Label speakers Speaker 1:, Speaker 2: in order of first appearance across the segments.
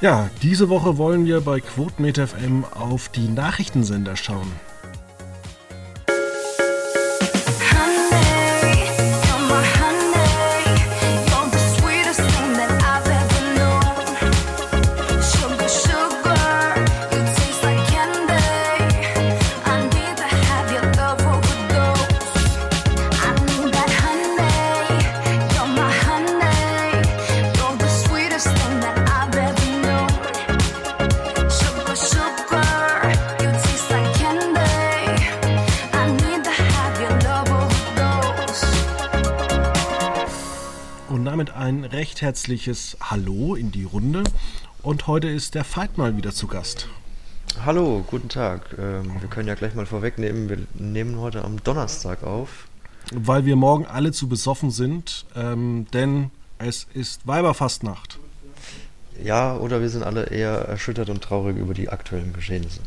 Speaker 1: Ja, diese Woche wollen wir bei Quotenmeter FM auf die Nachrichtensender schauen. Herzliches Hallo in die Runde. Und heute ist der Veit mal wieder zu Gast.
Speaker 2: Hallo, guten Tag. Ähm, wir können ja gleich mal vorwegnehmen, wir nehmen heute am Donnerstag auf.
Speaker 1: Weil wir morgen alle zu besoffen sind, ähm, denn es ist Weiberfastnacht.
Speaker 2: Ja, oder wir sind alle eher erschüttert und traurig über die aktuellen Geschehnisse.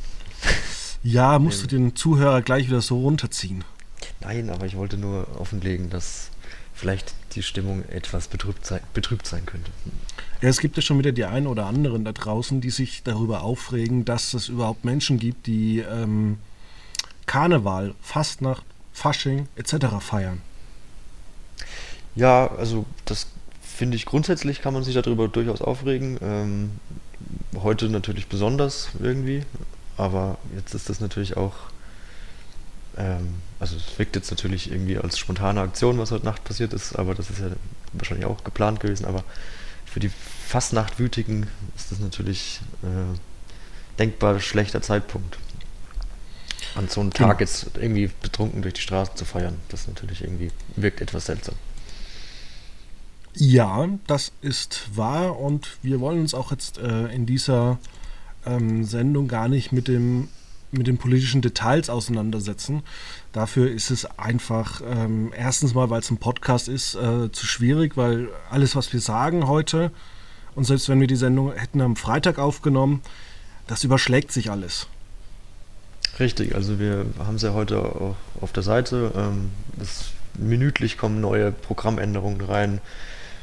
Speaker 1: Ja, musst du den Zuhörer gleich wieder so runterziehen?
Speaker 2: Nein, aber ich wollte nur offenlegen, dass vielleicht die Stimmung etwas betrübt sein, betrübt sein könnte.
Speaker 1: Ja, es gibt ja schon wieder die einen oder anderen da draußen, die sich darüber aufregen, dass es überhaupt Menschen gibt, die ähm, Karneval, Fastnacht, Fasching etc. feiern.
Speaker 2: Ja, also das finde ich grundsätzlich kann man sich darüber durchaus aufregen. Ähm, heute natürlich besonders irgendwie, aber jetzt ist das natürlich auch ähm, also es wirkt jetzt natürlich irgendwie als spontane Aktion, was heute Nacht passiert ist, aber das ist ja wahrscheinlich auch geplant gewesen. Aber für die Fastnachtwütigen ist das natürlich äh, denkbar schlechter Zeitpunkt. An so einem genau. Tag jetzt irgendwie betrunken durch die Straße zu feiern, das natürlich irgendwie wirkt etwas seltsam.
Speaker 1: Ja, das ist wahr und wir wollen uns auch jetzt äh, in dieser ähm, Sendung gar nicht mit dem mit den politischen Details auseinandersetzen. Dafür ist es einfach, ähm, erstens mal, weil es ein Podcast ist, äh, zu schwierig, weil alles, was wir sagen heute, und selbst wenn wir die Sendung hätten am Freitag aufgenommen, das überschlägt sich alles.
Speaker 2: Richtig, also wir haben es ja heute auch auf der Seite. Ähm, das, minütlich kommen neue Programmänderungen rein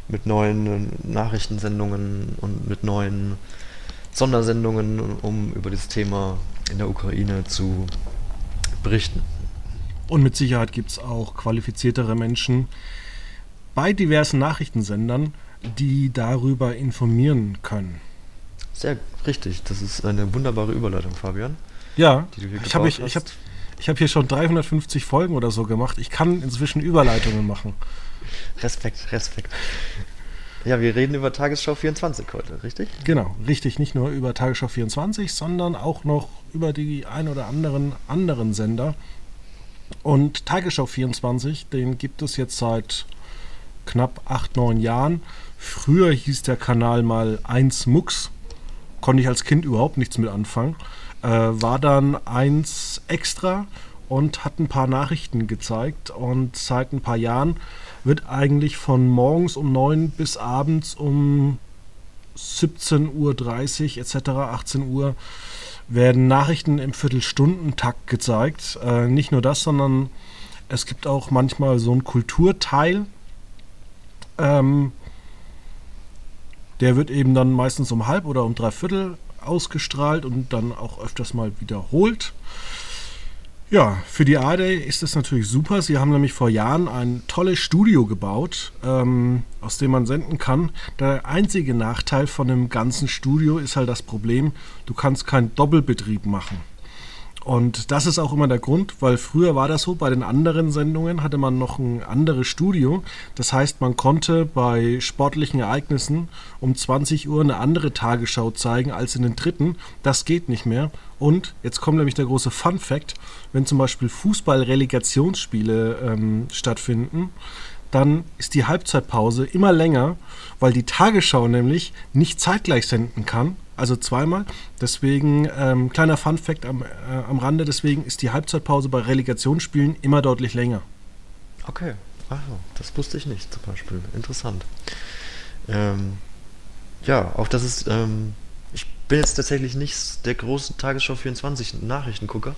Speaker 2: mit neuen äh, Nachrichtensendungen und mit neuen Sondersendungen, um über das Thema in der Ukraine zu berichten.
Speaker 1: Und mit Sicherheit gibt es auch qualifiziertere Menschen bei diversen Nachrichtensendern, die darüber informieren können.
Speaker 2: Sehr richtig, das ist eine wunderbare Überleitung, Fabian.
Speaker 1: Ja, ich habe ich, ich hab, ich hab hier schon 350 Folgen oder so gemacht. Ich kann inzwischen Überleitungen machen.
Speaker 2: Respekt, Respekt. Ja, wir reden über Tagesschau 24 heute, richtig?
Speaker 1: Genau, richtig. Nicht nur über Tagesschau 24, sondern auch noch über die ein oder anderen anderen Sender. Und Tagesschau 24, den gibt es jetzt seit knapp 8, 9 Jahren. Früher hieß der Kanal mal 1 Mux. Konnte ich als Kind überhaupt nichts mit anfangen. Äh, war dann 1 extra und hat ein paar Nachrichten gezeigt. Und seit ein paar Jahren wird eigentlich von morgens um 9 bis abends um 17.30 Uhr etc., 18 Uhr werden Nachrichten im Viertelstundentakt gezeigt. Äh, nicht nur das, sondern es gibt auch manchmal so einen Kulturteil. Ähm, der wird eben dann meistens um halb oder um drei Viertel ausgestrahlt und dann auch öfters mal wiederholt. Ja, für die ARD ist das natürlich super. Sie haben nämlich vor Jahren ein tolles Studio gebaut, ähm, aus dem man senden kann. Der einzige Nachteil von dem ganzen Studio ist halt das Problem, du kannst keinen Doppelbetrieb machen. Und das ist auch immer der Grund, weil früher war das so, bei den anderen Sendungen hatte man noch ein anderes Studio. Das heißt, man konnte bei sportlichen Ereignissen um 20 Uhr eine andere Tagesschau zeigen als in den dritten. Das geht nicht mehr. Und jetzt kommt nämlich der große Fun Fact, wenn zum Beispiel Fußball-Relegationsspiele ähm, stattfinden, dann ist die Halbzeitpause immer länger, weil die Tagesschau nämlich nicht zeitgleich senden kann, also zweimal. Deswegen, ähm, kleiner Fun-Fact am, äh, am Rande, deswegen ist die Halbzeitpause bei Relegationsspielen immer deutlich länger.
Speaker 2: Okay, Ach, das wusste ich nicht zum Beispiel. Interessant. Ähm, ja, auch das ist, ähm, ich bin jetzt tatsächlich nicht der große Tagesschau 24 Nachrichtengucker.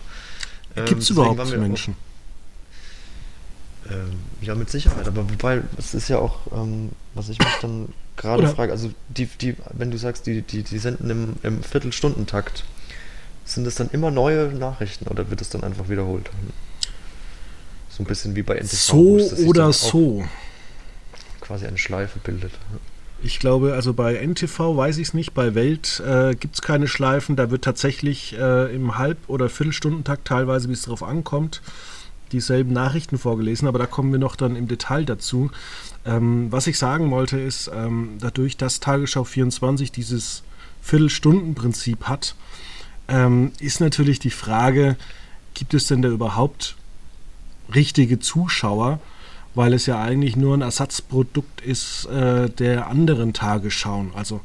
Speaker 1: Ähm, Gibt es überhaupt Menschen?
Speaker 2: Auch, Ähm, ja, mit Sicherheit. Aber wobei, es ist ja auch, ähm, was ich mich dann gerade frage, also die, die, wenn du sagst, die, die, die senden im, im Viertelstundentakt, sind es dann immer neue Nachrichten oder wird es dann einfach wiederholt? So ein bisschen wie bei
Speaker 1: NTV. So oder so.
Speaker 2: Quasi eine Schleife bildet.
Speaker 1: Ich glaube, also bei NTV weiß ich es nicht, bei Welt äh, gibt es keine Schleifen. Da wird tatsächlich äh, im Halb- oder Viertelstundentakt teilweise, wie es darauf ankommt, dieselben Nachrichten vorgelesen, aber da kommen wir noch dann im Detail dazu. Ähm, was ich sagen wollte ist, ähm, dadurch, dass Tagesschau 24 dieses Viertelstundenprinzip hat, ähm, ist natürlich die Frage, gibt es denn da überhaupt richtige Zuschauer? Weil es ja eigentlich nur ein Ersatzprodukt ist äh, der anderen Tagesschauen. Also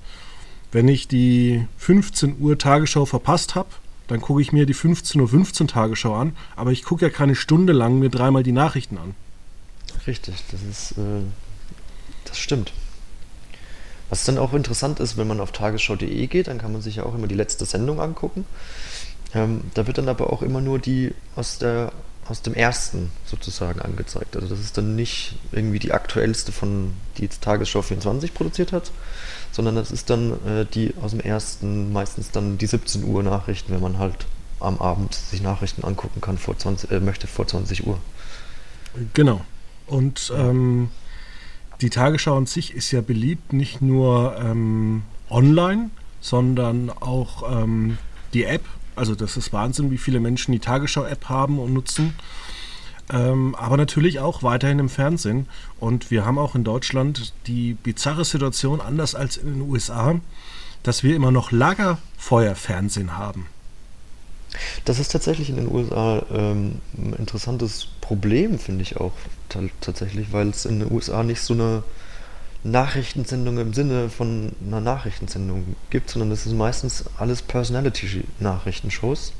Speaker 1: wenn ich die 15 Uhr Tagesschau verpasst habe, dann gucke ich mir die 15.15 Uhr 15 Tagesschau an, aber ich gucke ja keine Stunde lang mir dreimal die Nachrichten an.
Speaker 2: Richtig, das ist, äh, das stimmt. Was dann auch interessant ist, wenn man auf tagesschau.de geht, dann kann man sich ja auch immer die letzte Sendung angucken. Ähm, da wird dann aber auch immer nur die aus, der, aus dem ersten sozusagen angezeigt. Also das ist dann nicht irgendwie die aktuellste von, die jetzt Tagesschau 24 produziert hat, sondern das ist dann äh, die aus dem ersten, meistens dann die 17 Uhr Nachrichten, wenn man halt am Abend sich Nachrichten angucken kann, vor 20, äh, möchte vor 20 Uhr.
Speaker 1: Genau. Und ähm, die Tagesschau an sich ist ja beliebt, nicht nur ähm, online, sondern auch ähm, die App. Also das ist Wahnsinn, wie viele Menschen die Tagesschau-App haben und nutzen. Ähm, aber natürlich auch weiterhin im Fernsehen. Und wir haben auch in Deutschland die bizarre Situation, anders als in den USA, dass wir immer noch Lagerfeuerfernsehen haben.
Speaker 2: Das ist tatsächlich in den USA ähm, ein interessantes Problem, finde ich auch tatsächlich, weil es in den USA nicht so eine Nachrichtensendung im Sinne von einer Nachrichtensendung gibt, sondern es sind meistens alles Personality-Nachrichtenshows.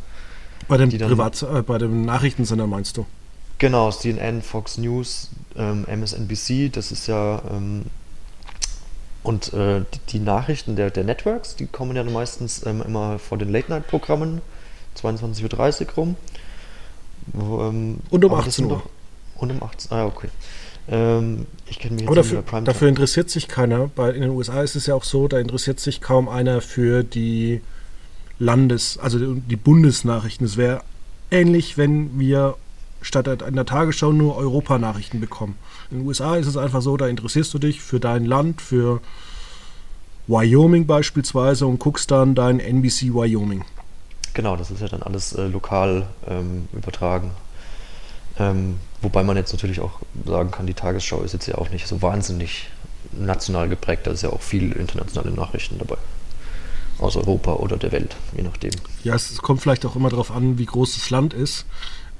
Speaker 1: Bei dem Privat, äh, bei dem Nachrichtensender meinst du?
Speaker 2: Genau, CNN, Fox News, ähm, MSNBC, das ist ja ähm, und äh, die, die, Nachrichten der, der Networks, die kommen ja meistens ähm, immer vor den Late-Night-Programmen, 22.30 Uhr rum.
Speaker 1: Ähm, und um 18 Uhr. Doch,
Speaker 2: und um 18 Uhr, ah, okay. Ähm, ich kenne mich
Speaker 1: jetzt Aber dafür, dafür interessiert sich keiner. Bei, in den USA ist es ja auch so, da interessiert sich kaum einer für die Landes-, also die Bundesnachrichten. Es wäre ähnlich, wenn wir statt in der Tagesschau nur Europanachrichten bekommen. In den USA ist es einfach so, da interessierst du dich für dein Land, für Wyoming beispielsweise und guckst dann dein NBC Wyoming.
Speaker 2: Genau, das ist ja dann alles äh, lokal ähm, übertragen. Ähm, wobei man jetzt natürlich auch sagen kann, die Tagesschau ist jetzt ja auch nicht so wahnsinnig national geprägt, da ist ja auch viel internationale Nachrichten dabei. Aus Europa oder der Welt, je nachdem.
Speaker 1: Ja, es kommt vielleicht auch immer darauf an, wie groß das Land ist.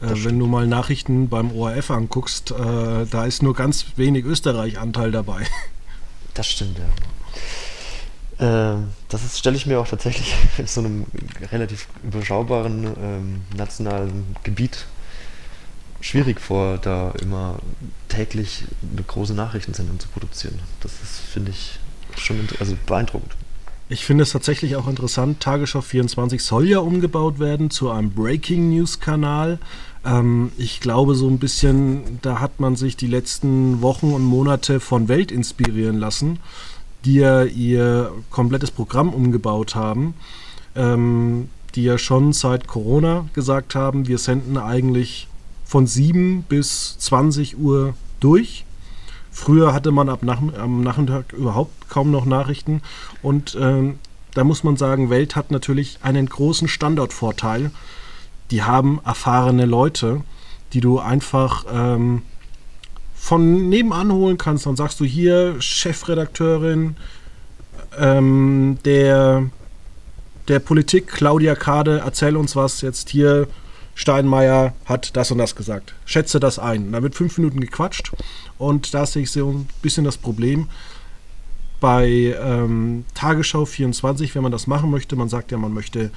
Speaker 1: Äh, wenn du mal Nachrichten beim ORF anguckst, äh, da ist nur ganz wenig Österreich-Anteil dabei.
Speaker 2: Das stimmt, ja. Äh, das stelle ich mir auch tatsächlich in so einem relativ überschaubaren ähm, nationalen Gebiet schwierig vor, da immer täglich eine große Nachrichtensendung zu produzieren. Das ist, finde ich, schon also beeindruckend.
Speaker 1: Ich finde es tatsächlich auch interessant. Tagesschau 24 soll ja umgebaut werden zu einem Breaking News Kanal. Ähm, ich glaube, so ein bisschen, da hat man sich die letzten Wochen und Monate von Welt inspirieren lassen, die ja ihr komplettes Programm umgebaut haben. Ähm, die ja schon seit Corona gesagt haben, wir senden eigentlich von 7 bis 20 Uhr durch. Früher hatte man ab nach, am Nachmittag überhaupt kaum noch Nachrichten und äh, da muss man sagen, Welt hat natürlich einen großen Standortvorteil, die haben erfahrene Leute, die du einfach ähm, von nebenan holen kannst. Dann sagst du hier, Chefredakteurin ähm, der, der Politik, Claudia Kade, erzähl uns was jetzt hier. Steinmeier hat das und das gesagt. Schätze das ein. Da wird fünf Minuten gequatscht und da sehe ich so ein bisschen das Problem. Bei ähm, Tagesschau 24, wenn man das machen möchte, man sagt ja, man möchte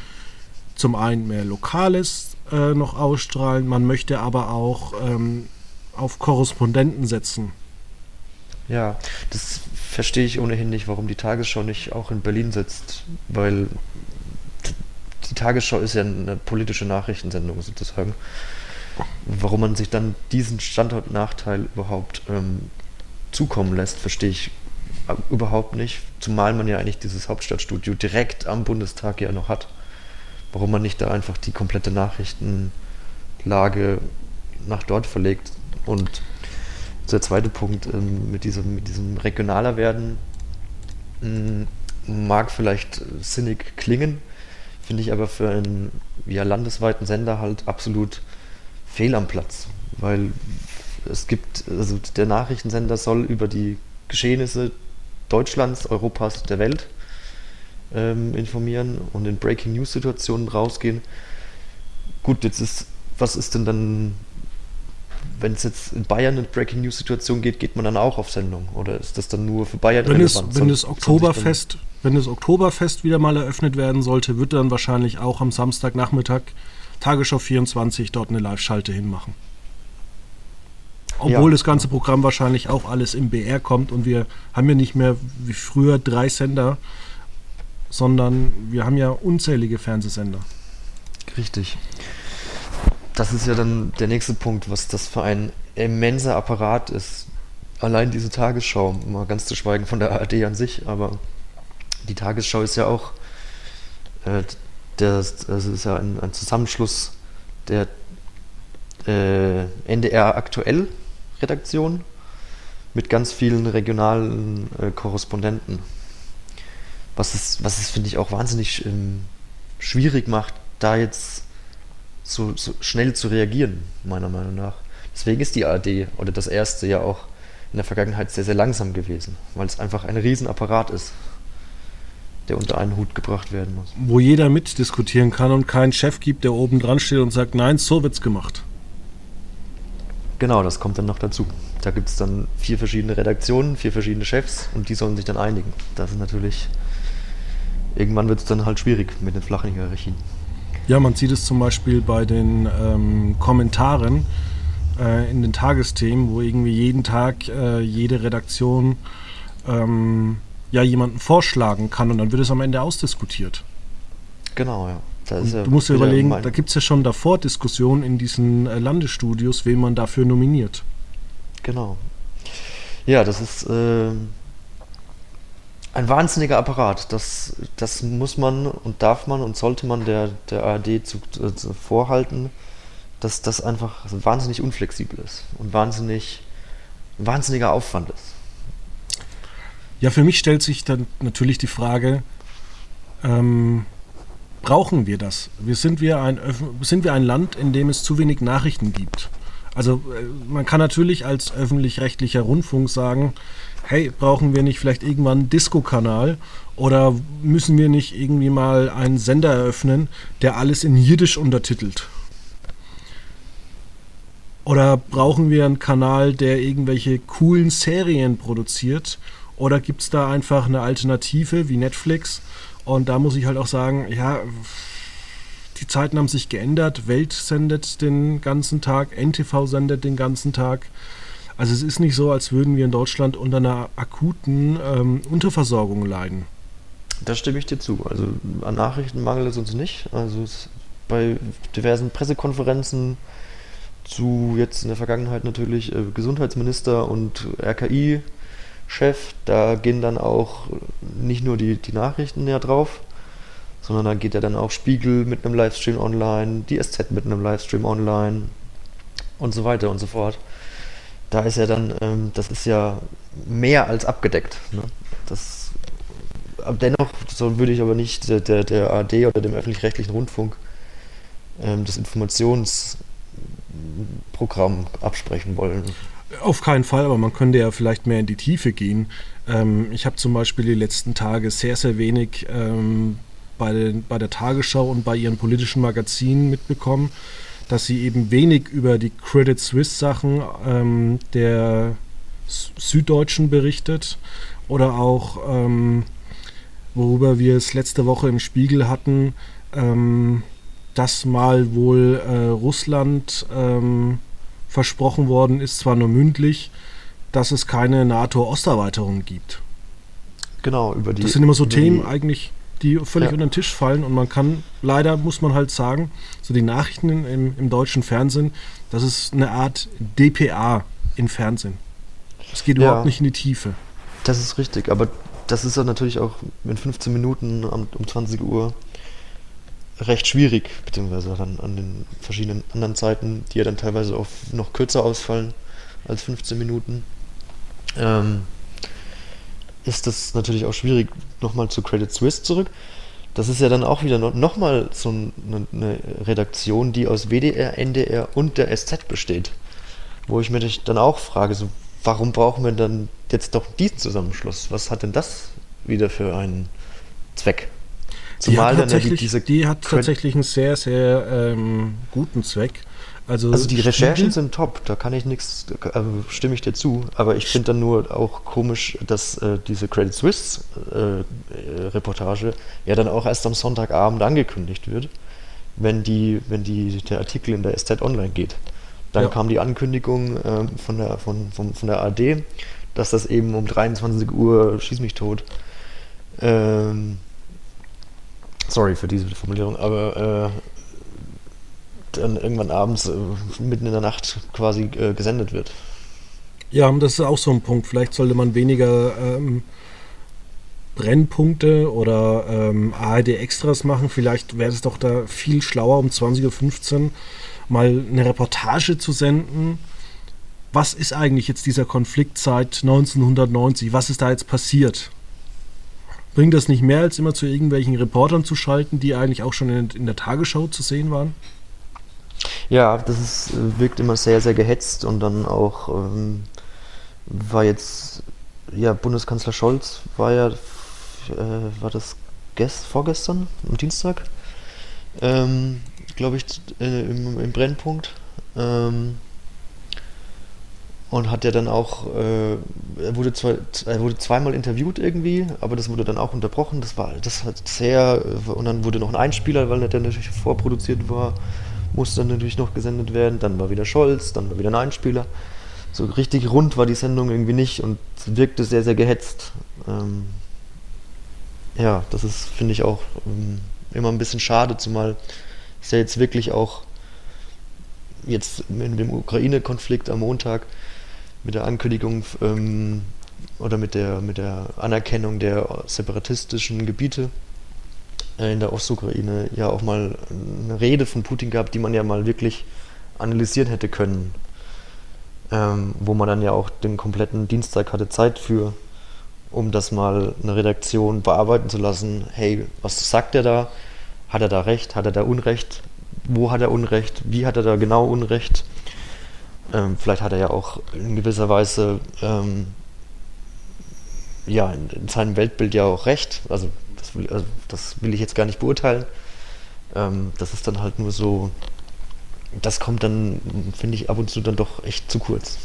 Speaker 1: zum einen mehr Lokales äh, noch ausstrahlen, man möchte aber auch ähm, auf Korrespondenten setzen.
Speaker 2: Ja, das verstehe ich ohnehin nicht, warum die Tagesschau nicht auch in Berlin sitzt, weil die Tagesschau ist ja eine politische Nachrichtensendung sozusagen. warum man sich dann diesen Standortnachteil überhaupt ähm, zukommen lässt, verstehe ich überhaupt nicht. Zumal man ja eigentlich dieses Hauptstadtstudio direkt am Bundestag ja noch hat. Warum man nicht da einfach die komplette Nachrichtenlage nach dort verlegt. Und der zweite Punkt ähm, mit, diesem, mit diesem regionaler werden mh, mag vielleicht sinnig klingen, finde ich aber für einen ja, landesweiten Sender halt absolut fehl am Platz. Weil es gibt, also der Nachrichtensender soll über die Geschehnisse Deutschlands, Europas, der Welt ähm, informieren und in Breaking News Situationen rausgehen. Gut, jetzt ist, was ist denn dann, wenn es jetzt in Bayern in Breaking News Situation geht, geht man dann auch auf Sendung? Oder ist das dann nur für Bayern
Speaker 1: wenn relevant? Es, wenn das Oktoberfest, wenn das Oktoberfest wieder mal eröffnet werden sollte, wird dann wahrscheinlich auch am Samstagnachmittag Tagesschau 24 dort eine Live-Schalte hinmachen. Obwohl ja. das ganze Programm wahrscheinlich auch alles im BR kommt und wir haben ja nicht mehr wie früher drei Sender, sondern wir haben ja unzählige Fernsehsender.
Speaker 2: Richtig. Das ist ja dann der nächste Punkt, was das für ein immenser Apparat ist. Allein diese Tagesschau, mal ganz zu schweigen von der ARD an sich, aber die Tagesschau ist ja auch, äh, der, das ist ja ein, ein Zusammenschluss der äh, NDR aktuell Redaktion mit ganz vielen regionalen äh, Korrespondenten. Was es, was es finde ich, auch wahnsinnig ähm, schwierig macht, da jetzt so, so, schnell zu reagieren, meiner Meinung nach. Deswegen ist die ARD oder das erste ja auch in der Vergangenheit sehr, sehr langsam gewesen, weil es einfach ein Riesenapparat ist, der unter einen Hut gebracht werden muss.
Speaker 1: Wo jeder mitdiskutieren kann und keinen Chef gibt, der oben dran steht und sagt, nein, so wird's gemacht.
Speaker 2: Genau, das kommt dann noch dazu. Da gibt es dann vier verschiedene Redaktionen, vier verschiedene Chefs und die sollen sich dann einigen. Das ist natürlich, irgendwann wird es dann halt schwierig mit den flachen Hierarchien.
Speaker 1: Ja, man sieht es zum Beispiel bei den ähm, Kommentaren äh, in den Tagesthemen, wo irgendwie jeden Tag äh, jede Redaktion ähm, ja jemanden vorschlagen kann und dann wird es am Ende ausdiskutiert.
Speaker 2: Genau, ja.
Speaker 1: Ja du musst dir überlegen, da gibt es ja schon davor Diskussionen in diesen äh, Landesstudios, wen man dafür nominiert.
Speaker 2: Genau. Ja, das ist äh, ein wahnsinniger Apparat. Das, das muss man und darf man und sollte man der, der ARD zu, zu vorhalten, dass das einfach wahnsinnig unflexibel ist und wahnsinnig, wahnsinniger Aufwand ist.
Speaker 1: Ja, für mich stellt sich dann natürlich die Frage, ähm, brauchen wir das? Wir sind, wir ein, sind wir ein Land, in dem es zu wenig Nachrichten gibt? Also äh, man kann natürlich als öffentlich-rechtlicher Rundfunk sagen, hey, brauchen wir nicht vielleicht irgendwann einen Disco-Kanal oder müssen wir nicht irgendwie mal einen Sender eröffnen, der alles in Jiddisch untertitelt? Oder brauchen wir einen Kanal, der irgendwelche coolen Serien produziert? Oder gibt es da einfach eine Alternative wie Netflix, und da muss ich halt auch sagen, ja, die Zeiten haben sich geändert. Welt sendet den ganzen Tag, NTV sendet den ganzen Tag. Also es ist nicht so, als würden wir in Deutschland unter einer akuten ähm, Unterversorgung leiden.
Speaker 2: Da stimme ich dir zu. Also an Nachrichten mangelt es uns nicht. Also bei diversen Pressekonferenzen zu jetzt in der Vergangenheit natürlich äh, Gesundheitsminister und RKI Chef. Da gehen dann auch nicht nur die, die Nachrichten ja drauf, sondern da geht ja dann auch Spiegel mit einem Livestream online, die SZ mit einem Livestream online und so weiter und so fort. Da ist ja dann, ähm, das ist ja mehr als abgedeckt. Ne? Das, dennoch so würde ich aber nicht der, der, der ARD oder dem öffentlich-rechtlichen Rundfunk ähm, das Informationsprogramm absprechen wollen.
Speaker 1: Auf keinen Fall, aber man könnte ja vielleicht mehr in die Tiefe gehen. Ähm, ich habe zum Beispiel die letzten Tage sehr, sehr wenig ähm, bei, den, bei der Tagesschau und bei ihren politischen Magazinen mitbekommen, dass sie eben wenig über die Credit Suisse Sachen ähm, der Süddeutschen berichtet oder auch, ähm, worüber wir es letzte Woche im Spiegel hatten, ähm, dass mal wohl äh, Russland ähm, versprochen worden ist, zwar nur mündlich, dass es keine NATO-Osterweiterung gibt.
Speaker 2: Genau, über die.
Speaker 1: Das sind immer so Themen eigentlich, die völlig
Speaker 2: Ja.
Speaker 1: unter den Tisch fallen und man kann, leider muss man halt sagen, so die Nachrichten im, im deutschen Fernsehen, das ist eine Art DPA im Fernsehen. Es geht
Speaker 2: Ja.
Speaker 1: überhaupt nicht in die Tiefe.
Speaker 2: Das ist richtig, aber das ist dann natürlich auch in 15 Minuten um 20 Uhr recht schwierig, beziehungsweise dann an den verschiedenen anderen Zeiten, die ja dann teilweise auch noch kürzer ausfallen als 15 Minuten, ähm, ist das natürlich auch schwierig, nochmal zu Credit Suisse zurück. Das ist ja dann auch wieder noch, noch mal so ein- eine, eine Redaktion, die aus WDR, NDR und der SZ besteht. Wo ich mir dich dann auch frage, so, warum brauchen wir dann jetzt doch diesen Zusammenschluss? Was hat denn das wieder für einen Zweck?
Speaker 1: Die hat,
Speaker 2: dann ja
Speaker 1: tatsächlich,
Speaker 2: diese
Speaker 1: die hat tatsächlich einen sehr, sehr ähm, guten Zweck. Also,
Speaker 2: Also die Recherchen
Speaker 1: Spiegel-
Speaker 2: sind top, da kann ich nichts, also stimme ich dir zu, aber ich finde dann nur auch komisch, dass äh, diese Credit Suisse äh, äh, Reportage ja dann auch erst am Sonntagabend angekündigt wird, wenn die, wenn die, der Artikel in der SZ Online geht. Dann
Speaker 1: Ja.
Speaker 2: kam die Ankündigung ähm, von, der, von, von, von der AD, dass das eben um 23 Uhr, schieß mich tot, ähm, sorry für diese Formulierung, aber äh, dann irgendwann abends äh, mitten in der Nacht quasi äh, gesendet wird.
Speaker 1: Ja, das ist auch so ein Punkt. Vielleicht sollte man weniger ähm, Brennpunkte oder ähm, ARD-Extras machen. Vielleicht wäre es doch da viel schlauer, um 20.15 Uhr mal eine Reportage zu senden. Was ist eigentlich jetzt dieser Konflikt seit 1990? Was ist da jetzt passiert? Bringt das nicht mehr, als immer zu irgendwelchen Reportern zu schalten, die eigentlich auch schon in, in der Tagesschau zu sehen waren?
Speaker 2: Ja, das ist, wirkt immer sehr, sehr gehetzt und dann auch ähm, war jetzt, ja, Bundeskanzler Scholz war ja, äh, war das gest, vorgestern, am Dienstag, ähm, glaube ich, äh, im, im Brennpunkt. Ähm, und hat ja dann auch, äh, er wurde zwar, er wurde zweimal interviewt irgendwie, aber das wurde dann auch unterbrochen. Das war, das hat sehr, und dann wurde noch ein Einspieler, weil der natürlich vorproduziert war, musste natürlich noch gesendet werden. Dann war wieder Scholz, dann war wieder ein Einspieler. So richtig rund war die Sendung irgendwie nicht und wirkte sehr, sehr gehetzt. Ähm, ja, das ist, finde ich auch ähm, immer ein bisschen schade, zumal es ja jetzt wirklich auch jetzt in dem Ukraine-Konflikt am Montag mit der Ankündigung ähm, oder mit der, mit der Anerkennung der separatistischen Gebiete in der Ostukraine ja auch mal eine Rede von Putin gab, die man ja mal wirklich analysieren hätte können. Ähm, wo man dann ja auch den kompletten Dienstag hatte Zeit für, um das mal eine Redaktion bearbeiten zu lassen. Hey, was sagt er da? Hat er da Recht? Hat er da Unrecht? Wo hat er Unrecht? Wie hat er da genau Unrecht? Ähm, vielleicht hat er ja auch in gewisser Weise ähm, ja, in, in seinem Weltbild ja auch recht. Also das will, also das will ich jetzt gar nicht beurteilen. Ähm, das ist dann halt nur so, das kommt dann, finde ich, ab und zu dann doch echt zu kurz.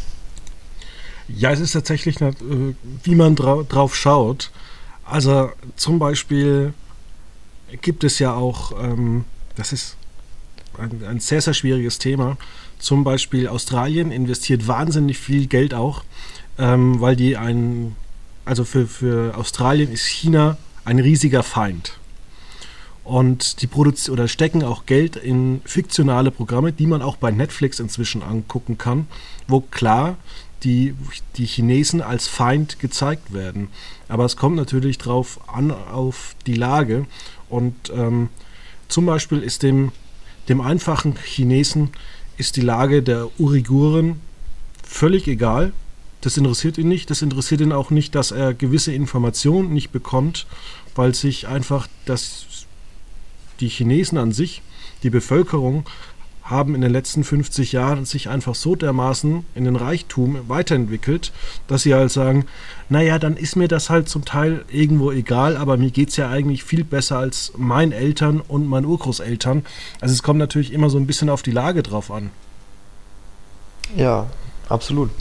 Speaker 1: Ja, es ist tatsächlich, nicht, äh, wie man drau drauf schaut. Also zum Beispiel gibt es ja auch, ähm, das ist ein, ein sehr, sehr schwieriges Thema. Zum Beispiel Australien investiert wahnsinnig viel Geld auch, ähm, weil die ein, also für, für Australien ist China ein riesiger Feind. Und die produzieren oder stecken auch Geld in fiktionale Programme, die man auch bei Netflix inzwischen angucken kann, wo klar die, die Chinesen als Feind gezeigt werden. Aber es kommt natürlich drauf an, auf die Lage. Und ähm, zum Beispiel ist dem, dem einfachen Chinesen ist die Lage der Uiguren völlig egal. Das interessiert ihn nicht. Das interessiert ihn auch nicht, dass er gewisse Informationen nicht bekommt, weil sich einfach das, die Chinesen an sich, die Bevölkerung, haben in den letzten 50 Jahren sich einfach so dermaßen in den Reichtum weiterentwickelt, dass sie halt sagen, naja, dann ist mir das halt zum Teil irgendwo egal, aber mir geht es ja eigentlich viel besser als meinen Eltern und meinen Urgroßeltern. Also es kommt natürlich immer so ein bisschen auf die Lage drauf an.
Speaker 2: Ja, absolut.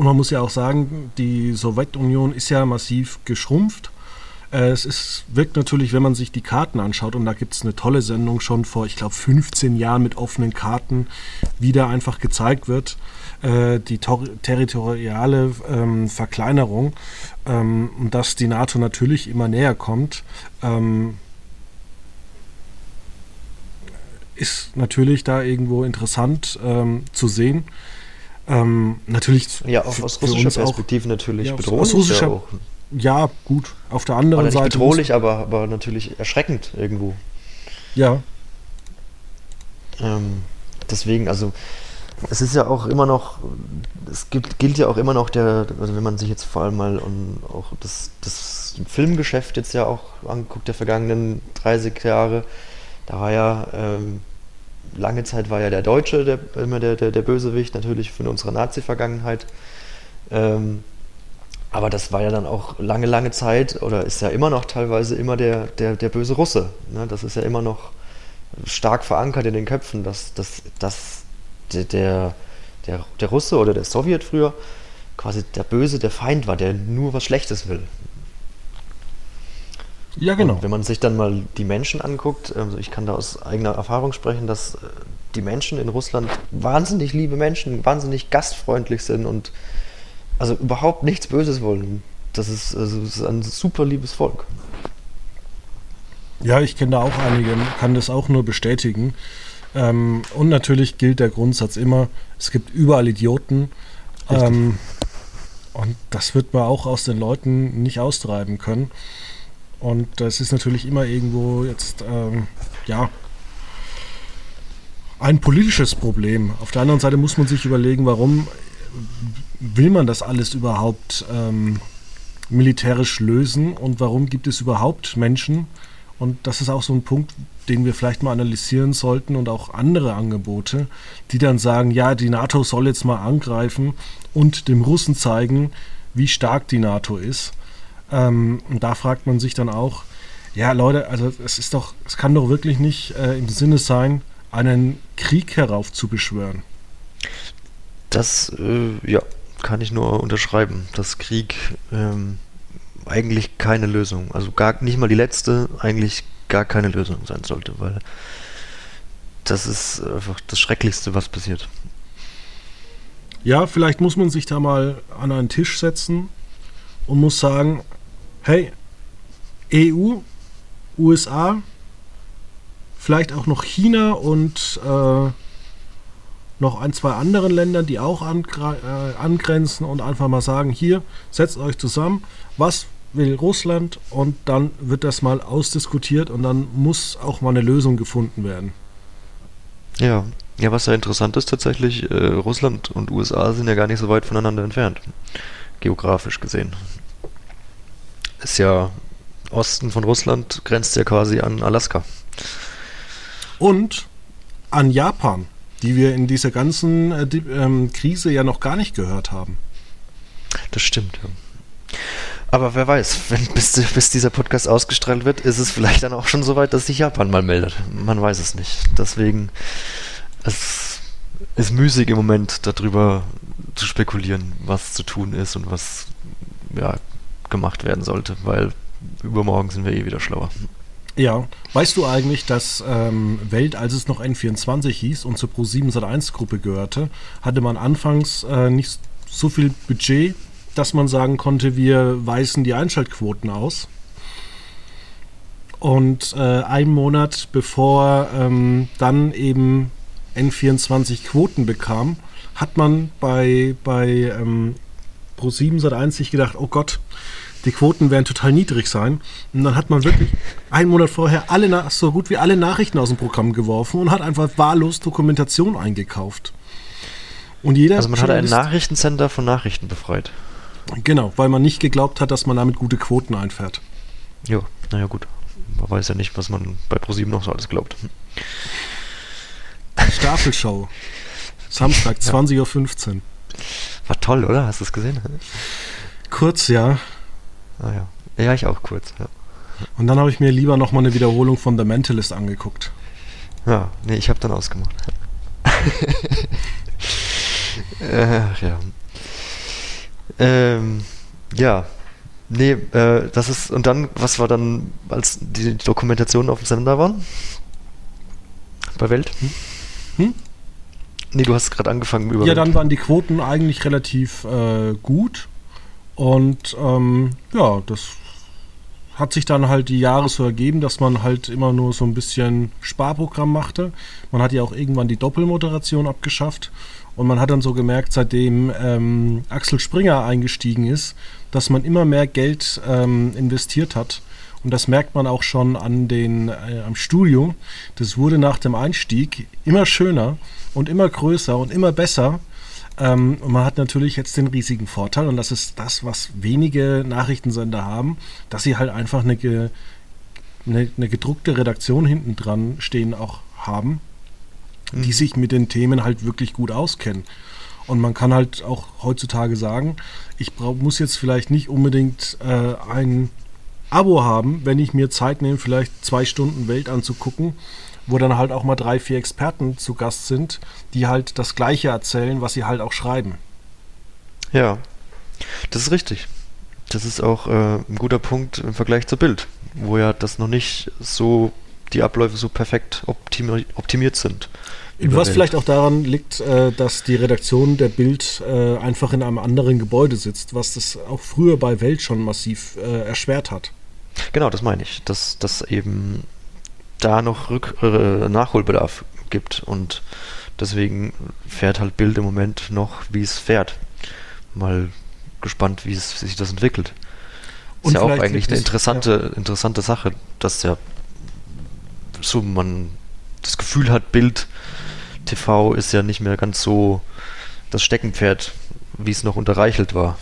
Speaker 1: Und man muss ja auch sagen, die Sowjetunion ist ja massiv geschrumpft. Äh, es ist, wirkt natürlich, wenn man sich die Karten anschaut, und da gibt es eine tolle Sendung schon vor, ich glaube, 15 Jahren mit offenen Karten, wie da einfach gezeigt wird, äh, die territoriale ähm, Verkleinerung ähm, und dass die NATO natürlich immer näher kommt. Ähm, ist natürlich da irgendwo interessant ähm, zu sehen. Ähm, natürlich.
Speaker 2: Ja, auch aus russischer Perspektive auch, natürlich
Speaker 1: ja, bedrohlich. Aus russischer, ja, auch. ja, gut. Auf der anderen
Speaker 2: nicht
Speaker 1: Seite.
Speaker 2: bedrohlich, aber, aber natürlich erschreckend irgendwo.
Speaker 1: Ja.
Speaker 2: Ähm, deswegen, also es ist ja auch immer noch, es gibt, gilt ja auch immer noch der, also wenn man sich jetzt vor allem mal um, auch das, das Filmgeschäft jetzt ja auch anguckt, der vergangenen 30 Jahre, da war ja ähm, lange Zeit war ja der Deutsche der, immer der, der, der Bösewicht, natürlich von unserer Nazi-Vergangenheit. Ähm, aber das war ja dann auch lange, lange Zeit oder ist ja immer noch teilweise immer der, der, der böse Russe. Ne? Das ist ja immer noch stark verankert in den Köpfen, dass, dass, dass der, der, der, der Russe oder der Sowjet früher quasi der Böse, der Feind war, der nur was Schlechtes will.
Speaker 1: Ja, genau.
Speaker 2: Und wenn man sich dann mal die Menschen anguckt, also ich kann da aus eigener Erfahrung sprechen, dass äh, die Menschen in Russland wahnsinnig liebe Menschen, wahnsinnig gastfreundlich sind und also überhaupt nichts Böses wollen. Das ist, also das ist ein super liebes Volk.
Speaker 1: Ja, ich kenne da auch einige, kann das auch nur bestätigen. Ähm, und natürlich gilt der Grundsatz immer, es gibt überall Idioten. Ähm, und das wird man auch aus den Leuten nicht austreiben können. Und das ist natürlich immer irgendwo jetzt, ähm, ja, ein politisches Problem. Auf der anderen Seite muss man sich überlegen, warum will man das alles überhaupt ähm, militärisch lösen und warum gibt es überhaupt Menschen? Und das ist auch so ein Punkt, den wir vielleicht mal analysieren sollten und auch andere Angebote, die dann sagen, ja, die NATO soll jetzt mal angreifen und dem Russen zeigen, wie stark die NATO ist. Ähm, und da fragt man sich dann auch, ja Leute, also es ist doch, es kann doch wirklich nicht äh, im Sinne sein, einen Krieg heraufzubeschwören.
Speaker 2: Das, äh, ja, kann ich nur unterschreiben, dass Krieg ähm, eigentlich keine Lösung, also gar nicht mal die letzte, eigentlich gar keine Lösung sein sollte, weil das ist einfach das Schrecklichste, was passiert.
Speaker 1: Ja, vielleicht muss man sich da mal an einen Tisch setzen und muss sagen, hey, EU, USA, vielleicht auch noch China und äh, noch ein, zwei anderen Ländern, die auch äh, angrenzen und einfach mal sagen, hier, setzt euch zusammen, was will Russland? Und dann wird das mal ausdiskutiert und dann muss auch mal eine Lösung gefunden werden.
Speaker 2: Ja, ja, was ja interessant ist tatsächlich, äh, Russland und USA sind ja gar nicht so weit voneinander entfernt, geografisch gesehen ist ja Osten von Russland, grenzt ja quasi an Alaska.
Speaker 1: Und an Japan, die wir in dieser ganzen äh, die, ähm, Krise ja noch gar nicht gehört haben.
Speaker 2: Das stimmt, ja. Aber wer weiß, wenn, bis, bis, dieser Podcast ausgestrahlt wird, ist es vielleicht dann auch schon so weit, dass sich Japan mal meldet. Man weiß es nicht. Deswegen es ist müßig im Moment darüber zu spekulieren, was zu tun ist und was ja, gemacht werden sollte, weil übermorgen sind wir eh wieder schlauer.
Speaker 1: Ja, weißt du eigentlich, dass ähm, Welt, als es noch N24 hieß und zur Pro7 Sat1 Gruppe gehörte, hatte man anfangs äh, nicht so viel Budget, dass man sagen konnte, wir weisen die Einschaltquoten aus. Und äh, einen Monat bevor ähm, dann eben N24 Quoten bekam, hat man bei, bei ähm, Pro7 Sat1 sich gedacht, oh Gott, die Quoten werden total niedrig sein. Und dann hat man wirklich einen Monat vorher alle so gut wie alle Nachrichten aus dem Programm geworfen und hat einfach wahllos Dokumentation eingekauft. Und jeder
Speaker 2: also man hat einen Nachrichtencenter von Nachrichten befreit.
Speaker 1: Genau, weil man nicht geglaubt hat, dass man damit gute Quoten einfährt.
Speaker 2: Ja, naja gut. Man weiß ja nicht, was man bei ProSieben noch so alles glaubt.
Speaker 1: Stafelshow. Samstag, ja. 20.15 Uhr.
Speaker 2: War toll, oder? Hast du es gesehen?
Speaker 1: Kurz, ja.
Speaker 2: Ah ja. Ja, ich auch kurz, ja.
Speaker 1: Und dann habe ich mir lieber nochmal eine Wiederholung von The Mentalist angeguckt.
Speaker 2: Ja, nee, ich habe dann ausgemacht. Ach ja. Ähm, ja, Nee, äh, das ist, und dann, was war dann, als die Dokumentationen auf dem Sender waren? Bei Welt? Hm? Hm? Nee, du hast gerade angefangen
Speaker 1: über. Ja, dann waren die Quoten eigentlich relativ äh, gut. Und ähm, ja, das hat sich dann halt die Jahre so ergeben, dass man halt immer nur so ein bisschen Sparprogramm machte. Man hat ja auch irgendwann die Doppelmoderation abgeschafft. Und man hat dann so gemerkt, seitdem ähm, Axel Springer eingestiegen ist, dass man immer mehr Geld ähm, investiert hat. Und das merkt man auch schon an den, äh, am Studio. Das wurde nach dem Einstieg immer schöner und immer größer und immer besser. Ähm, und man hat natürlich jetzt den riesigen Vorteil, und das ist das, was wenige Nachrichtensender haben, dass sie halt einfach eine, ge, eine, eine gedruckte Redaktion hinten dran stehen auch haben, mhm. die sich mit den Themen halt wirklich gut auskennen. Und man kann halt auch heutzutage sagen, ich brauch, muss jetzt vielleicht nicht unbedingt äh, ein Abo haben, wenn ich mir Zeit nehme, vielleicht zwei Stunden Welt anzugucken, wo dann halt auch mal drei, vier Experten zu Gast sind, die halt das Gleiche erzählen, was sie halt auch schreiben.
Speaker 2: Ja, das ist richtig. Das ist auch äh, ein guter Punkt im Vergleich zur Bild, wo ja das noch nicht so, die Abläufe so perfekt optimi optimiert sind.
Speaker 1: Was Welt. vielleicht auch daran liegt, äh, dass die Redaktion der Bild äh, einfach in einem anderen Gebäude sitzt, was das auch früher bei Welt schon massiv äh, erschwert hat.
Speaker 2: Genau, das meine ich, dass, dass eben da noch Rück äh, Nachholbedarf gibt und deswegen fährt halt Bild im Moment noch, wie es fährt. Mal gespannt, wie es sich das entwickelt. Ist ja auch eigentlich eine interessante, ja. interessante Sache, dass ja so man das Gefühl hat, Bild TV ist ja nicht mehr ganz so das Steckenpferd, wie es noch unter Reichelt war,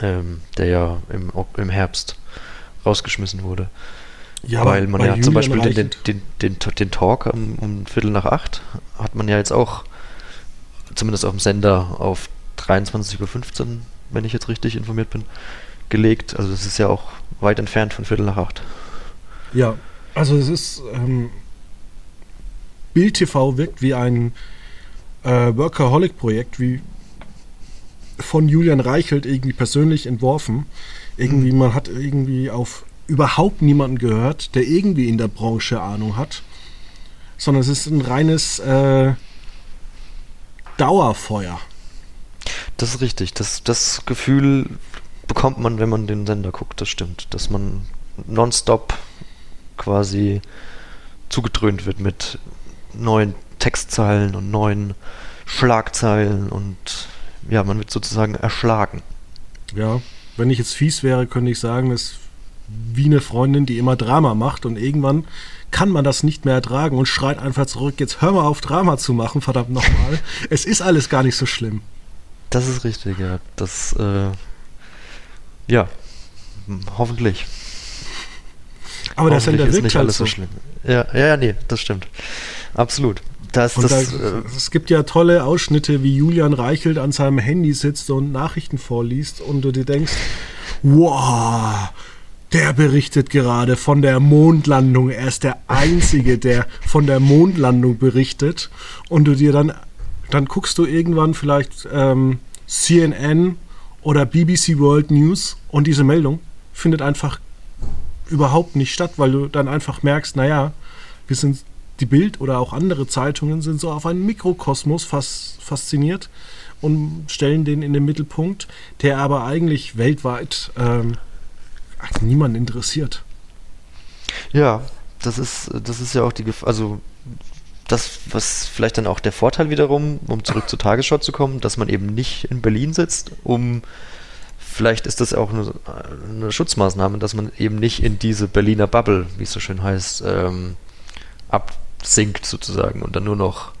Speaker 2: ähm, der ja im, im Herbst rausgeschmissen wurde. Ja, Weil man ja zum Beispiel den, den, den, den, Talk um, um Viertel nach acht hat man ja jetzt auch, zumindest auf dem Sender, auf 23.15 Uhr, wenn ich jetzt richtig informiert bin, gelegt. Also das ist ja auch weit entfernt von Viertel nach acht.
Speaker 1: Ja, also es ist ähm, Bild TV wirkt wie ein äh, Workaholic-Projekt, wie von Julian Reichelt irgendwie persönlich entworfen. Irgendwie, man hat irgendwie auf überhaupt niemanden gehört, der irgendwie in der Branche Ahnung hat, sondern es ist ein reines äh, Dauerfeuer.
Speaker 2: Das ist richtig. Das, das Gefühl bekommt man, wenn man den Sender guckt, das stimmt. Dass man nonstop quasi zugedröhnt wird mit neuen Textzeilen und neuen Schlagzeilen und ja, man wird sozusagen erschlagen.
Speaker 1: Ja, wenn ich jetzt fies wäre, könnte ich sagen, es wie eine Freundin, die immer Drama macht und irgendwann kann man das nicht mehr ertragen und schreit einfach zurück, jetzt hör mal auf Drama zu machen, verdammt nochmal. es ist alles gar nicht so schlimm.
Speaker 2: Das ist richtig, ja. Das, äh, ja, hoffentlich.
Speaker 1: Aber das Sender
Speaker 2: ist nicht halt alles so. so schlimm. Ja, ja, ja, nee, das stimmt. Absolut. Das, das, da,
Speaker 1: äh, es gibt ja tolle Ausschnitte, wie Julian Reichelt an seinem Handy sitzt und Nachrichten vorliest und du dir denkst, wow, der berichtet gerade von der Mondlandung. Er ist der Einzige, der von der Mondlandung berichtet. Und du dir dann, dann guckst du irgendwann vielleicht ähm, CNN oder BBC World News und diese Meldung findet einfach überhaupt nicht statt, weil du dann einfach merkst, naja, wir sind die Bild oder auch andere Zeitungen sind so auf einen Mikrokosmos fas fasziniert und stellen den in den Mittelpunkt, der aber eigentlich weltweit ähm, niemand interessiert.
Speaker 2: Ja, das ist, das ist ja auch die Gefahr, also das, was vielleicht dann auch der Vorteil wiederum, um zurück zur Tagesschau zu kommen, dass man eben nicht in Berlin sitzt, um vielleicht ist das auch eine, eine Schutzmaßnahme, dass man eben nicht in diese Berliner Bubble, wie es so schön heißt, ähm, absinkt sozusagen und dann nur noch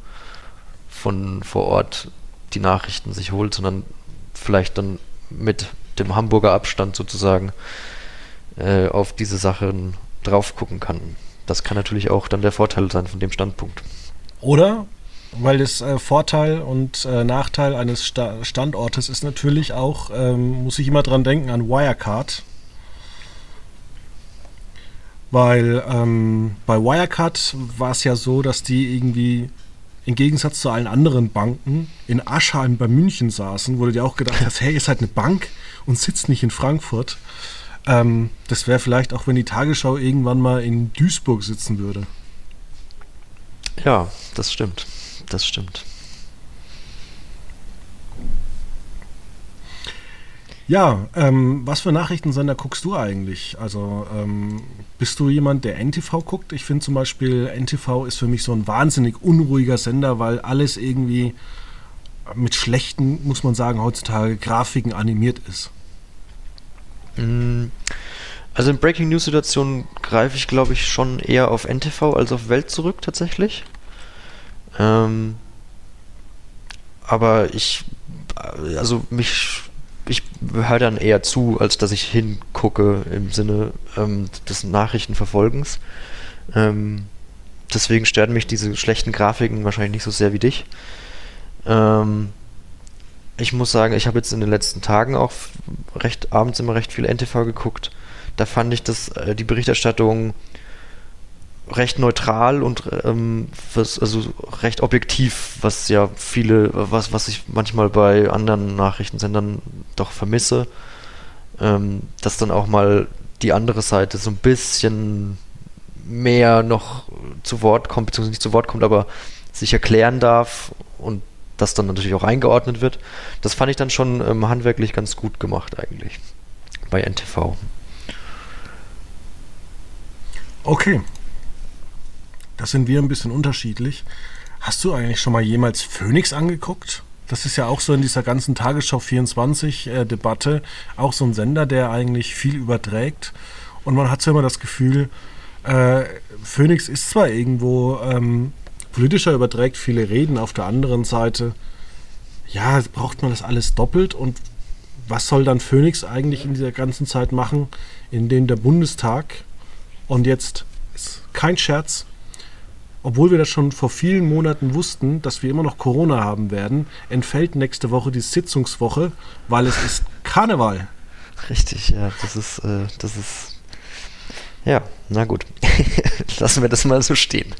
Speaker 2: von vor Ort die Nachrichten sich holt, sondern vielleicht dann mit dem Hamburger Abstand sozusagen äh, auf diese Sachen drauf gucken kann. Das kann natürlich auch dann der Vorteil sein von dem Standpunkt.
Speaker 1: Oder, weil das äh, Vorteil und äh, Nachteil eines Sta Standortes ist natürlich auch, ähm, muss ich immer dran denken, an Wirecard. Weil ähm, bei Wirecard war es ja so, dass die irgendwie im Gegensatz zu allen anderen Banken in Aschheim bei München saßen, wo du dir auch gedacht hast, hey, ist halt eine Bank und sitzt nicht in Frankfurt. Ähm, das wäre vielleicht auch, wenn die Tagesschau irgendwann mal in Duisburg sitzen würde.
Speaker 2: Ja, das stimmt. Das stimmt.
Speaker 1: Ja, ähm, was für Nachrichtensender guckst du eigentlich? Also ähm, bist du jemand, der NTV guckt? Ich finde zum Beispiel, NTV ist für mich so ein wahnsinnig unruhiger Sender, weil alles irgendwie mit schlechten, muss man sagen, heutzutage Grafiken animiert ist.
Speaker 2: Mm, also in Breaking News Situationen greife ich, glaube ich, schon eher auf NTV als auf Welt zurück tatsächlich. Ähm, aber ich, also mich ich höre dann eher zu, als dass ich hingucke im Sinne ähm, des Nachrichtenverfolgens. Ähm, deswegen stören mich diese schlechten Grafiken wahrscheinlich nicht so sehr wie dich. Ähm, ich muss sagen, ich habe jetzt in den letzten Tagen auch recht abends immer recht viel NTV geguckt. Da fand ich, dass äh, die Berichterstattung recht neutral und ähm, was, also recht objektiv, was ja viele, was, was ich manchmal bei anderen Nachrichtensendern doch vermisse, ähm, dass dann auch mal die andere Seite so ein bisschen mehr noch zu Wort kommt, beziehungsweise nicht zu Wort kommt, aber sich erklären darf und das dann natürlich auch eingeordnet wird. Das fand ich dann schon ähm, handwerklich ganz gut gemacht eigentlich bei NTV.
Speaker 1: Okay, da sind wir ein bisschen unterschiedlich. Hast du eigentlich schon mal jemals Phoenix angeguckt? Das ist ja auch so in dieser ganzen Tagesschau 24 äh, auch so ein Sender, der eigentlich viel überträgt. Und man hat so immer das Gefühl, äh, Phoenix ist zwar irgendwo ähm, politischer, überträgt viele Reden, auf der anderen Seite, ja, braucht man das alles doppelt und was soll dann Phoenix eigentlich in dieser ganzen Zeit machen, in dem der Bundestag und jetzt ist kein Scherz, obwohl wir das schon vor vielen Monaten wussten, dass wir immer noch Corona haben werden, entfällt nächste Woche die Sitzungswoche, weil es ist Karneval.
Speaker 2: Richtig, ja, das ist, äh, das ist, ja, na gut, lassen wir das mal so stehen.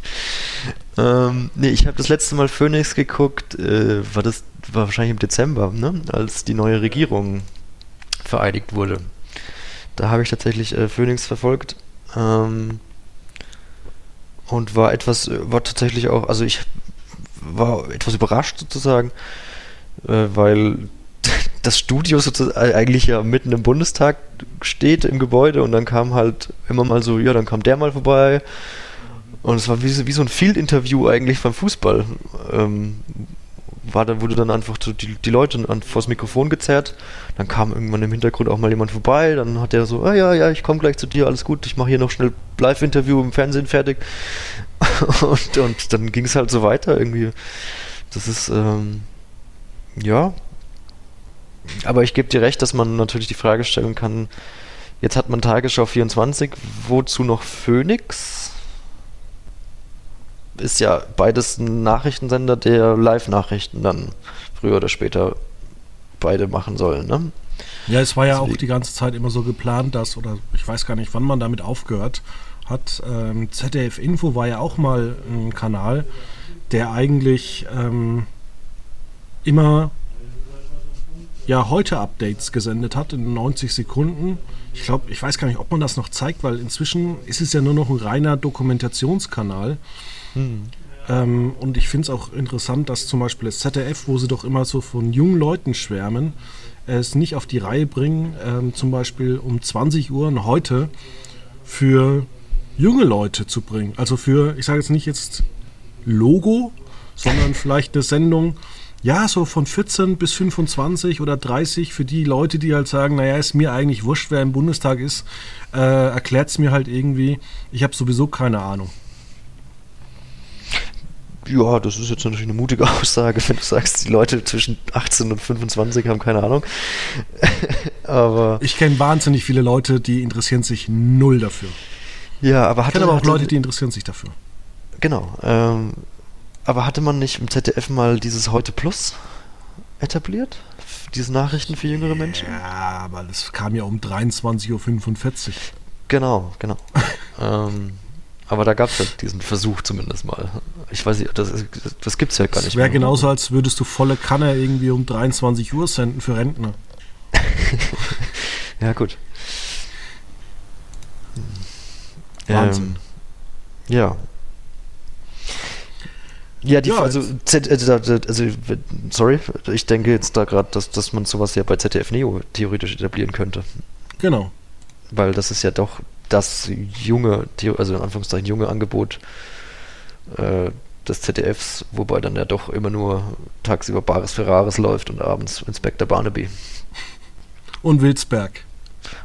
Speaker 2: Ähm, nee, ich habe das letzte Mal Phoenix geguckt, äh, war das, war wahrscheinlich im Dezember, ne, als die neue Regierung vereidigt wurde. Da habe ich tatsächlich äh, Phoenix verfolgt. Ähm, und war etwas, war tatsächlich auch, also ich war etwas überrascht sozusagen, äh, weil das Studio sozusagen eigentlich ja mitten im Bundestag steht im Gebäude und dann kam halt immer mal so, ja, dann kam der mal vorbei. Und es war wie, wie so ein Field-Interview eigentlich beim Fußball, ähm, war da, wurde dann einfach so die, die Leute an, vors Mikrofon gezerrt. Dann kam irgendwann im Hintergrund auch mal jemand vorbei. Dann hat der so, ah ja, ja, ich komme gleich zu dir, alles gut, ich mache hier noch schnell Live-Interview im Fernsehen fertig. und, und dann ging es halt so weiter irgendwie. Das ist, ähm, ja. Aber ich gebe dir recht, dass man natürlich die Frage stellen kann, jetzt hat man Tagesschau 24, wozu noch Phoenix? Ist ja beides ein Nachrichtensender, der Live-Nachrichten dann früher oder später beide machen soll, ne?
Speaker 1: Ja, es war ja Deswegen. auch die ganze Zeit immer so geplant, dass, oder ich weiß gar nicht, wann man damit aufgehört hat. Ähm, ZDF Info war ja auch mal ein Kanal, der eigentlich ähm, immer ja heute Updates gesendet hat in 90 Sekunden. Ich glaube, ich weiß gar nicht, ob man das noch zeigt, weil inzwischen ist es ja nur noch ein reiner Dokumentationskanal. Hm. Ähm, und ich finde es auch interessant, dass zum Beispiel das ZDF, wo sie doch immer so von jungen Leuten schwärmen, es nicht auf die Reihe bringen, ähm, zum Beispiel um 20 Uhr heute für junge Leute zu bringen. Also für, ich sage jetzt nicht jetzt Logo, sondern vielleicht eine Sendung, ja, so von 14 bis 25 oder 30 für die Leute, die halt sagen, naja, ist mir eigentlich wurscht, wer im Bundestag ist, äh, erklärt es mir halt irgendwie, ich habe sowieso keine Ahnung.
Speaker 2: Ja, das ist jetzt natürlich eine mutige Aussage, wenn du sagst, die Leute zwischen 18 und 25 haben keine Ahnung.
Speaker 1: aber ich kenne wahnsinnig viele Leute, die interessieren sich null dafür.
Speaker 2: Ja, aber
Speaker 1: hatte, ich kenne aber auch Leute, die interessieren sich dafür.
Speaker 2: Genau. Ähm, aber hatte man nicht im ZDF mal dieses Heute Plus etabliert? Diese Nachrichten für jüngere Menschen?
Speaker 1: Ja, aber das kam ja um 23.45 Uhr.
Speaker 2: Genau, genau. ähm, Aber da gab es ja diesen Versuch zumindest mal. Ich weiß nicht, das, das gibt es ja gar
Speaker 1: das
Speaker 2: nicht
Speaker 1: mehr. wäre genauso, als würdest du volle Kanne irgendwie um 23 Uhr senden für Rentner.
Speaker 2: ja, gut.
Speaker 1: Wahnsinn.
Speaker 2: Ähm, ja. Ja, die, ja, also, Z, äh, also, sorry, ich denke jetzt da gerade, dass, dass man sowas ja bei ZDF Neo theoretisch etablieren könnte.
Speaker 1: Genau.
Speaker 2: Weil das ist ja doch das junge, also in Anführungszeichen junge Angebot äh, des ZDFs, wobei dann ja doch immer nur tagsüber Bares Ferraris läuft und abends Inspektor Barnaby.
Speaker 1: Und Wilsberg.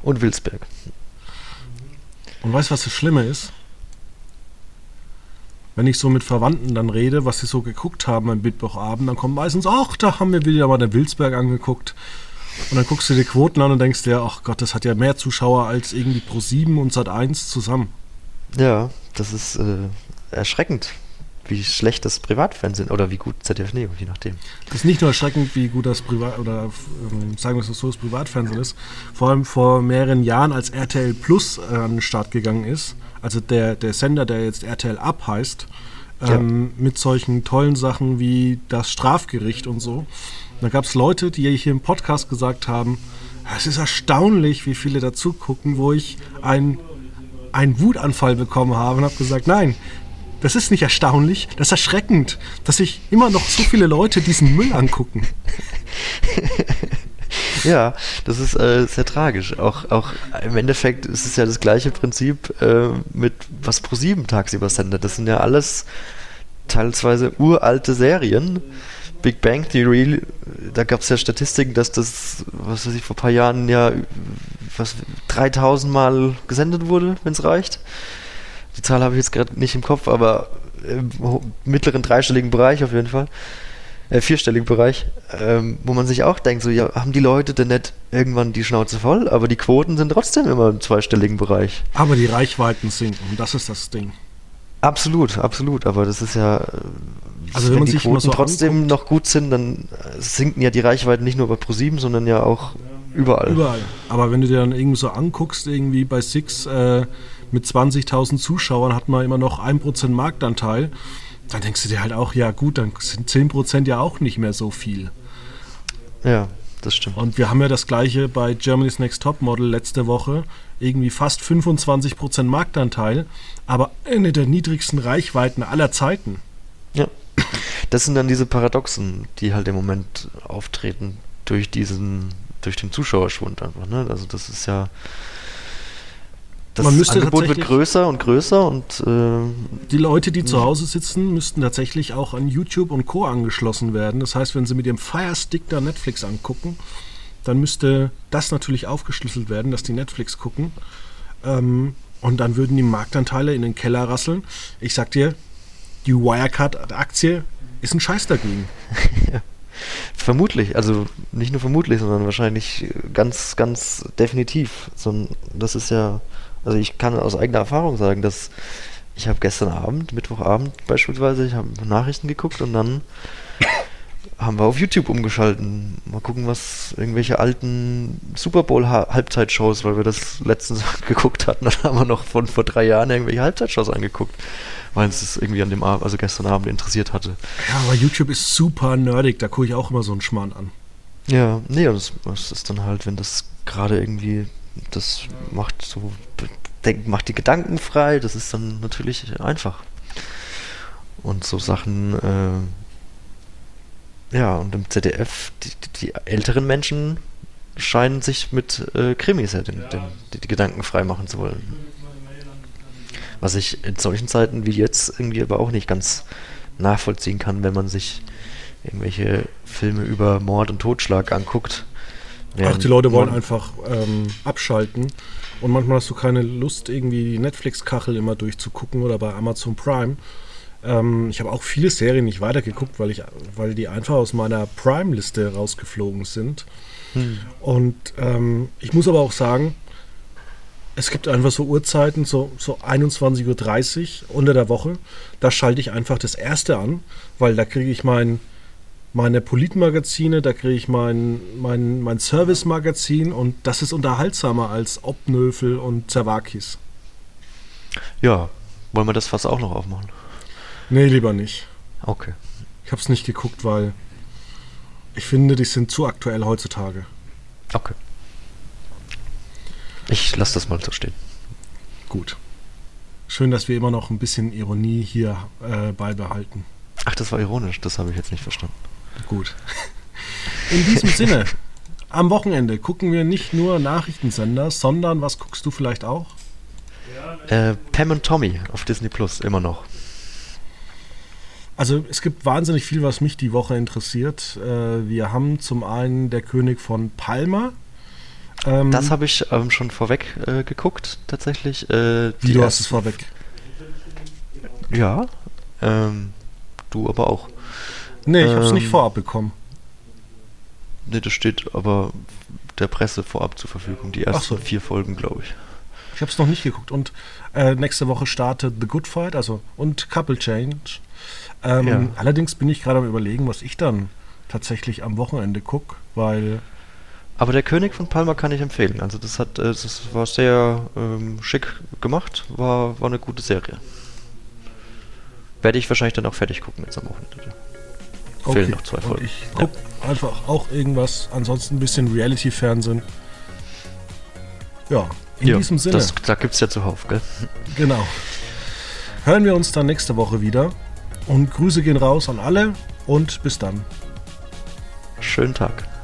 Speaker 2: Und Wilsberg.
Speaker 1: Und weißt du, was das Schlimme ist? Wenn ich so mit Verwandten dann rede, was sie so geguckt haben am Mittwochabend, dann kommt meistens, ach, da haben wir wieder mal den Wilsberg angeguckt. Und dann guckst du die Quoten an und denkst dir, ach Gott, das hat ja mehr Zuschauer als irgendwie Pro 7 und Sat 1 zusammen.
Speaker 2: Ja, das ist äh, erschreckend, wie schlecht das Privatfernsehen oder wie gut ZDF Neo, je nachdem.
Speaker 1: Das ist nicht nur erschreckend, wie gut das Privat oder ähm, sagen wir es so, das Privatfernsehen ist. Vor allem vor mehreren Jahren, als RTL Plus äh, an den Start gegangen ist, also der, der Sender, der jetzt RTL Up heißt, ähm, ja. mit solchen tollen Sachen wie das Strafgericht und so. Da gab es Leute, die hier im Podcast gesagt haben, es ist erstaunlich, wie viele dazu gucken, wo ich einen, einen Wutanfall bekommen habe und habe gesagt, nein, das ist nicht erstaunlich, das ist erschreckend, dass sich immer noch so viele Leute diesen Müll angucken.
Speaker 2: ja, das ist äh, sehr tragisch. Auch, auch im Endeffekt ist es ja das gleiche Prinzip äh, mit was ProSieben tagsüber sendet. Das sind ja alles teilweise uralte Serien Big Bang Theory, da gab es ja Statistiken, dass das, was weiß ich, vor ein paar Jahren ja was 3000 Mal gesendet wurde, wenn es reicht. Die Zahl habe ich jetzt gerade nicht im Kopf, aber im mittleren dreistelligen Bereich auf jeden Fall. Äh, vierstelligen Bereich, ähm, wo man sich auch denkt, so, ja, haben die Leute denn nicht irgendwann die Schnauze voll, aber die Quoten sind trotzdem immer im zweistelligen Bereich.
Speaker 1: Aber die Reichweiten sinken, das ist das Ding.
Speaker 2: Absolut, absolut, aber das ist ja
Speaker 1: also wenn, wenn die Quoten
Speaker 2: so trotzdem anguckt, noch gut sind, dann sinken ja die Reichweiten nicht nur bei ProSieben, sondern ja auch überall.
Speaker 1: Überall. Aber wenn du dir dann irgendwie so anguckst, irgendwie bei Six äh, mit 20.000 Zuschauern hat man immer noch 1% Marktanteil, dann denkst du dir halt auch, ja gut, dann sind 10% ja auch nicht mehr so viel.
Speaker 2: Ja, das stimmt.
Speaker 1: Und wir haben ja das gleiche bei Germany's Next Top Model letzte Woche. Irgendwie fast 25% Marktanteil, aber eine der niedrigsten Reichweiten aller Zeiten.
Speaker 2: Ja. Das sind dann diese Paradoxen, die halt im Moment auftreten durch diesen, durch den Zuschauerschwund einfach. Ne? Also das ist ja das Angebot wird größer und größer und äh,
Speaker 1: die Leute, die zu Hause sitzen, müssten tatsächlich auch an YouTube und Co. angeschlossen werden. Das heißt, wenn sie mit dem Fire Stick da Netflix angucken, dann müsste das natürlich aufgeschlüsselt werden, dass die Netflix gucken. Ähm, und dann würden die Marktanteile in den Keller rasseln. Ich sag dir, die Wirecard-Aktie ist ein Scheiß dagegen.
Speaker 2: Vermutlich, also nicht nur vermutlich, sondern wahrscheinlich ganz, ganz definitiv. So, das ist ja, also ich kann aus eigener Erfahrung sagen, dass ich habe gestern Abend, Mittwochabend beispielsweise, ich habe Nachrichten geguckt und dann haben wir auf YouTube umgeschalten. Mal gucken, was irgendwelche alten Super Bowl Halbzeitshows, weil wir das letztens geguckt hatten, dann haben wir noch von vor drei Jahren irgendwelche Halbzeitshows angeguckt weil es das irgendwie an dem Abend, also gestern Abend interessiert hatte.
Speaker 1: Ja, aber YouTube ist super nerdig, da gucke ich auch immer so einen Schmarrn an.
Speaker 2: Ja, nee, das, das ist dann halt, wenn das gerade irgendwie, das macht so, macht die Gedanken frei, das ist dann natürlich einfach. Und so Sachen, äh, ja, und im ZDF, die, die, älteren Menschen scheinen sich mit äh, Krimis ja den, den, die, die Gedanken frei machen zu wollen. Was ich in solchen Zeiten wie jetzt irgendwie aber auch nicht ganz nachvollziehen kann, wenn man sich irgendwelche Filme über Mord und Totschlag anguckt.
Speaker 1: Ach, die Leute wollen einfach ähm, abschalten. Und manchmal hast du keine Lust, irgendwie die Netflix-Kachel immer durchzugucken oder bei Amazon Prime. Ähm, ich habe auch viele Serien nicht weitergeguckt, weil, ich, weil die einfach aus meiner Prime-Liste rausgeflogen sind. Hm. Und ähm, ich muss aber auch sagen, es gibt einfach so Uhrzeiten, so, so 21.30 Uhr unter der Woche. Da schalte ich einfach das erste an, weil da kriege ich mein, meine Politmagazine, da kriege ich mein, mein, mein Service-Magazin und das ist unterhaltsamer als Obnöfel und Zerwakis.
Speaker 2: Ja, Wollen wir das Fass auch noch aufmachen?
Speaker 1: Nee, lieber nicht.
Speaker 2: Okay.
Speaker 1: Ich habe es nicht geguckt, weil ich finde, die sind zu aktuell heutzutage.
Speaker 2: Okay. Ich lasse das mal so stehen.
Speaker 1: Gut. Schön, dass wir immer noch ein bisschen Ironie hier äh, beibehalten.
Speaker 2: Ach, das war ironisch, das habe ich jetzt nicht verstanden.
Speaker 1: Gut. In diesem Sinne, am Wochenende gucken wir nicht nur Nachrichtensender, sondern was guckst du vielleicht auch?
Speaker 2: Äh, Pam und Tommy auf Disney Plus, immer noch.
Speaker 1: Also es gibt wahnsinnig viel, was mich die Woche interessiert. Äh, wir haben zum einen der König von Palma.
Speaker 2: Ähm, das habe ich ähm, schon vorweg äh, geguckt, tatsächlich. Äh,
Speaker 1: Wie, du hast es vorweg?
Speaker 2: Ja, ähm, du aber auch.
Speaker 1: Nee, ich habe es nicht ähm, vorab bekommen.
Speaker 2: Nee, das steht aber der Presse vorab zur Verfügung. Die ersten so. vier Folgen, glaube ich.
Speaker 1: Ich habe es noch nicht geguckt. Und äh, nächste Woche startet The Good Fight, also und Couple Change. Ähm, ja. Allerdings bin ich gerade am überlegen, was ich dann tatsächlich am Wochenende gucke, weil.
Speaker 2: Aber der König von Palma kann ich empfehlen. Also das hat, äh, das war sehr ähm, schick gemacht, war, war eine gute Serie. Werde ich wahrscheinlich dann auch fertig gucken jetzt am Wochenende.
Speaker 1: Okay. Fehlen noch zwei Folgen. Und ich gucke ja. einfach auch irgendwas, ansonsten ein bisschen Reality-Fernsehen. Ja, in ja, diesem Sinne. Das,
Speaker 2: da gibt es ja zuhauf, gell?
Speaker 1: Genau. Hören wir uns dann nächste Woche wieder. Und Grüße gehen raus an alle und bis dann.
Speaker 2: Schönen Tag.